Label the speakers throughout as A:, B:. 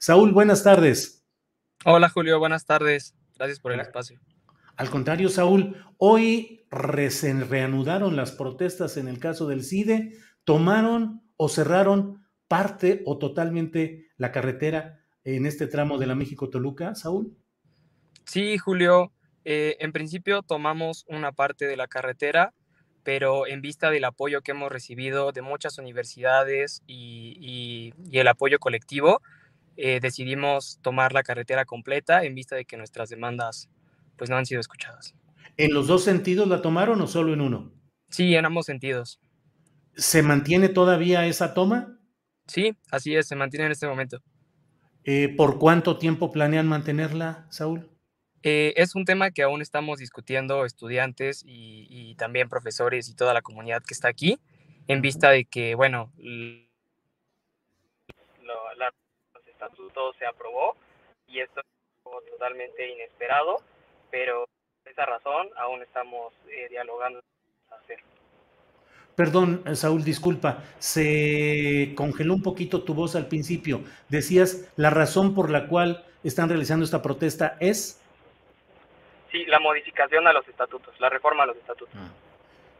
A: Saúl, buenas tardes.
B: Hola Julio, buenas tardes. Gracias por el espacio.
A: Al contrario, Saúl, hoy se reanudaron las protestas en el caso del CIDE, tomaron o cerraron parte o totalmente la carretera en este tramo de la México-Toluca, Saúl?
B: Sí, Julio. Eh, en principio tomamos una parte de la carretera, pero en vista del apoyo que hemos recibido de muchas universidades y, el apoyo colectivo, eh, decidimos tomar la carretera completa en vista de que nuestras demandas pues no han sido escuchadas.
A: ¿En los dos sentidos la tomaron o solo en uno?
B: Sí, en ambos sentidos.
A: ¿Se mantiene todavía esa toma?
B: Sí, así es, se mantiene en este momento.
A: Eh, ¿Por cuánto tiempo planean mantenerla, Saúl?
B: Eh, es un tema que aún estamos discutiendo estudiantes y, también profesores y toda la comunidad que está aquí, en vista de que, bueno, se aprobó y esto es totalmente inesperado, pero por esa razón aún estamos eh, dialogando hacerlo.
A: Perdón, eh, Saúl, disculpa, se congeló un poquito tu voz al principio. Decías, la razón por la cual están realizando esta protesta es...
B: Sí, la modificación a los estatutos, la reforma a los estatutos. Ah.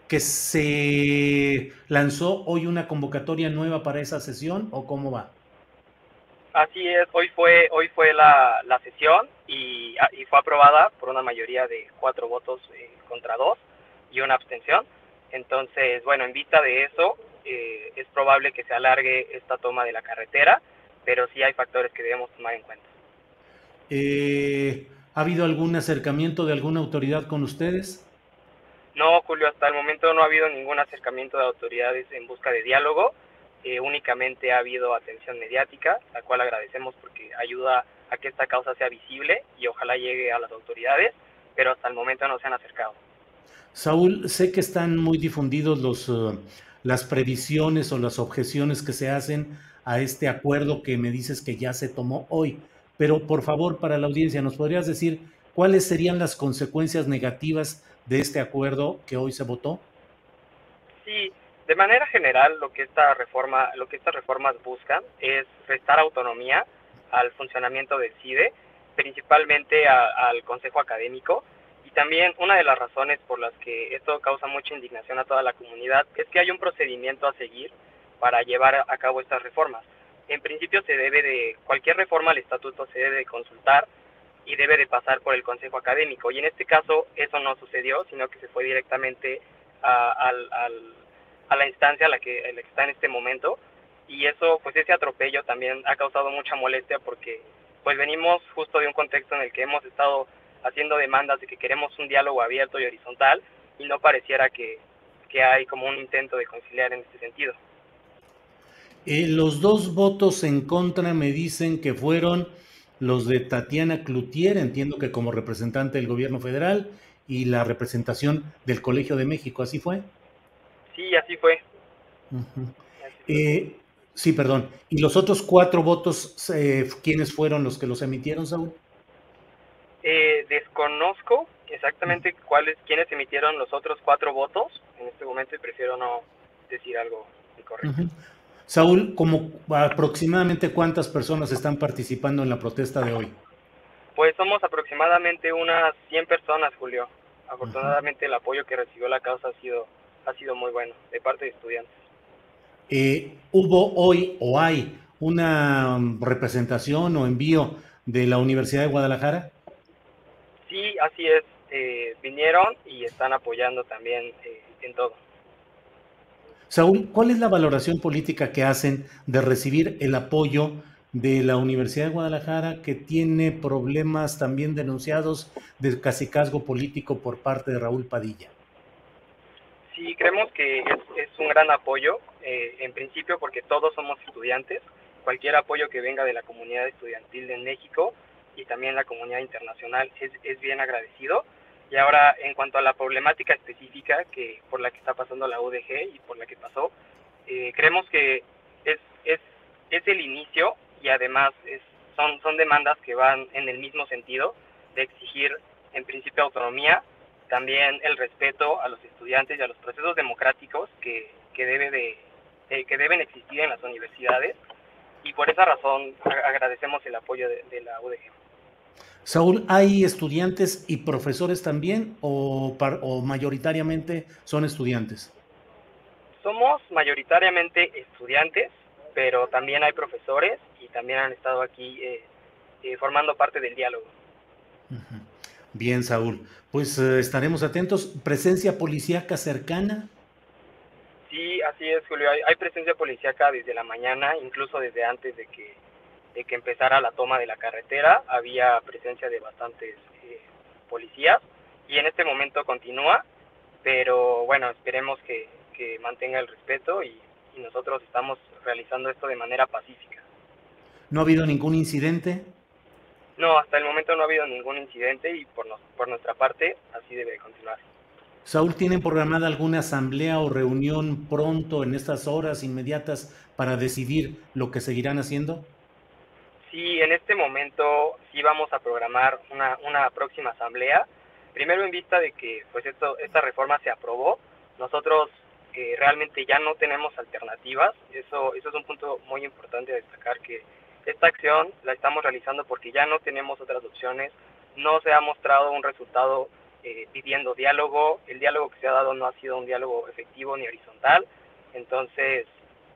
A: ¿Que se lanzó hoy una convocatoria nueva para esa sesión o cómo va?
B: Así es, hoy fue, hoy fue la, sesión y, ah, y, fue aprobada por una mayoría de cuatro votos eh, contra dos y una abstención entonces, bueno, en vista de eso, eh, es probable que se alargue esta toma de la carretera, pero sí hay factores que debemos tomar en cuenta.
A: Eh, ¿Ha habido algún acercamiento de alguna autoridad con ustedes?
B: No, Julio, hasta el momento no ha habido ningún acercamiento de autoridades en busca de diálogo. Eh, únicamente ha habido atención mediática, la cual agradecemos porque ayuda a que esta causa sea visible y ojalá llegue a las autoridades, pero hasta el momento no se han acercado.
A: Saúl, sé que están muy difundidos los, eh, las previsiones o las objeciones que se hacen a este acuerdo que me dices que ya se tomó hoy, pero por favor, para la audiencia, ¿nos podrías decir cuáles serían las consecuencias negativas de este acuerdo que hoy se votó?
B: Sí, de manera general, lo que esta reforma, lo que estas reformas buscan es restar autonomía al funcionamiento del CIDE, principalmente al Consejo Académico, y también una de las razones por las que esto causa mucha indignación a toda la comunidad es que hay un procedimiento a seguir para llevar a cabo estas reformas. En principio se debe de, cualquier reforma al estatuto se debe de consultar y debe de pasar por el Consejo Académico. Y en este caso eso no sucedió, sino que se fue directamente a, a la instancia a la que, que está en este momento. Y eso, pues ese atropello también ha causado mucha molestia porque pues venimos justo de un contexto en el que hemos estado haciendo demandas de que queremos un diálogo abierto y horizontal y no pareciera que, hay como un intento de conciliar en este sentido.
A: Eh, los dos votos en contra me dicen que fueron los de Tatiana Cloutier, entiendo que como representante del gobierno federal, y la representación del Colegio de México, ¿así fue?
B: Sí, así fue.
A: Eh, sí, perdón. ¿Y los otros cuatro votos, eh, quiénes fueron los que los emitieron, Saúl?
B: Eh, desconozco exactamente cuáles, quiénes emitieron los otros cuatro votos en este momento y prefiero no decir algo incorrecto.
A: Saúl, como aproximadamente cuántas personas están participando en la protesta de hoy?
B: Pues somos aproximadamente unas 100 personas, Julio. Afortunadamente el apoyo que recibió la causa ha sido, ha sido muy bueno de parte de estudiantes.
A: Eh, ¿Hubo hoy o hay una representación o envío de la Universidad de Guadalajara?
B: Sí, así es. Eh, vinieron y están apoyando también eh, en todo.
A: Saúl, ¿cuál es la valoración política que hacen de recibir el apoyo de la Universidad de Guadalajara que tiene problemas también denunciados de casicazgo político por parte de Raúl Padilla?
B: Sí, creemos que es, un gran apoyo, eh, en principio porque todos somos estudiantes, cualquier apoyo que venga de la comunidad estudiantil de México y también la comunidad internacional es, bien agradecido. Y ahora, en cuanto a la problemática específica que por la que está pasando la UDG y por la que pasó, eh, creemos que es, es, es el inicio y además es, son, son demandas que van en el mismo sentido de exigir, en principio, autonomía, también el respeto a los estudiantes y a los procesos democráticos que, que, debe de, que deben existir en las universidades y por esa razón agradecemos el apoyo de, de la UDG.
A: Saúl, ¿hay estudiantes y profesores también o, o mayoritariamente son estudiantes?
B: Somos mayoritariamente estudiantes, pero también hay profesores y también han estado aquí eh, eh, formando parte del diálogo.
A: Bien, Saúl. Pues eh, estaremos atentos. ¿Presencia policíaca cercana?
B: Sí, así es, Julio. Hay, hay presencia policíaca desde la mañana, incluso desde antes de que de que empezara la toma de la carretera, había presencia de bastantes eh, policías y en este momento continúa, pero bueno, esperemos que, que mantenga el respeto y, y, nosotros estamos realizando esto de manera pacífica.
A: ¿No ha habido ningún incidente?
B: No, hasta el momento no ha habido ningún incidente y por, nos, por nuestra parte así debe continuar.
A: Saúl, ¿tienen programada alguna asamblea o reunión pronto en estas horas inmediatas para decidir lo que seguirán haciendo?
B: sí, en este momento sí vamos a programar una, una próxima asamblea, primero en vista de que pues esto, esta reforma se aprobó, nosotros eh, realmente ya no tenemos alternativas, eso, eso es un punto muy importante a destacar que esta acción la estamos realizando porque ya no tenemos otras opciones, no se ha mostrado un resultado eh, pidiendo diálogo, el diálogo que se ha dado no ha sido un diálogo efectivo ni horizontal, entonces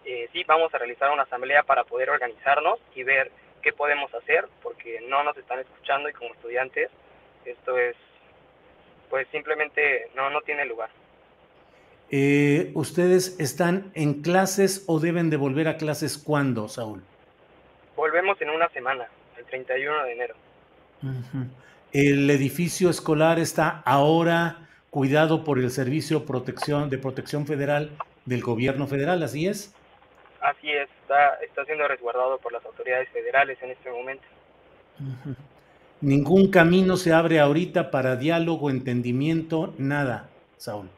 B: eh, sí vamos a realizar una asamblea para poder organizarnos y ver qué podemos hacer, porque no nos están escuchando y como estudiantes esto es, pues simplemente no, no tiene lugar.
A: Eh, ¿Ustedes están en clases o deben de volver a clases cuándo, Saúl?
B: Volvemos en una semana, el 31 de enero.
A: ¿El edificio escolar está ahora cuidado por el Servicio Protección, de Protección Federal del Gobierno Federal, así es?
B: Así es, está, está siendo resguardado por las autoridades federales en este momento.
A: Ningún camino se abre ahorita para diálogo, entendimiento, nada, Saúl.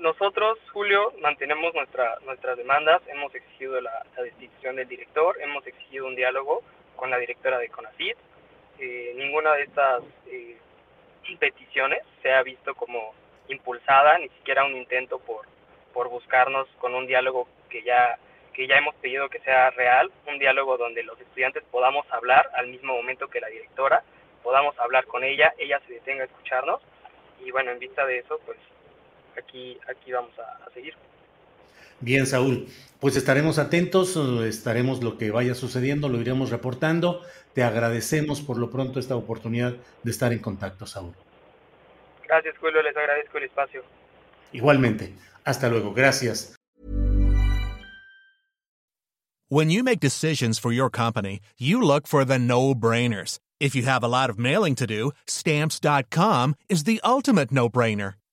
B: Nosotros, Julio, mantenemos nuestra, nuestras demandas, hemos exigido la, la destitución del director, hemos exigido un diálogo con la directora de CONACID. Eh, ninguna de estas eh, peticiones se ha visto como impulsada, ni siquiera un intento por, por buscarnos con un diálogo que ya, que ya hemos pedido que sea real, un diálogo donde los estudiantes podamos hablar al mismo momento que la directora, podamos hablar con ella, ella se detenga a escucharnos y bueno, en vista de eso, pues aquí, aquí vamos a, a seguir.
A: Bien, Saúl, pues estaremos atentos, estaremos lo que vaya sucediendo, lo iremos reportando. Te agradecemos por lo pronto esta oportunidad de estar en contacto, Saúl.
B: Gracias, Julio, les agradezco el espacio.
A: Igualmente, hasta luego, gracias.
C: When you make decisions for your company, you look for the no-brainers. If you have a lot of mailing to do, stamps.com is the ultimate no-brainer.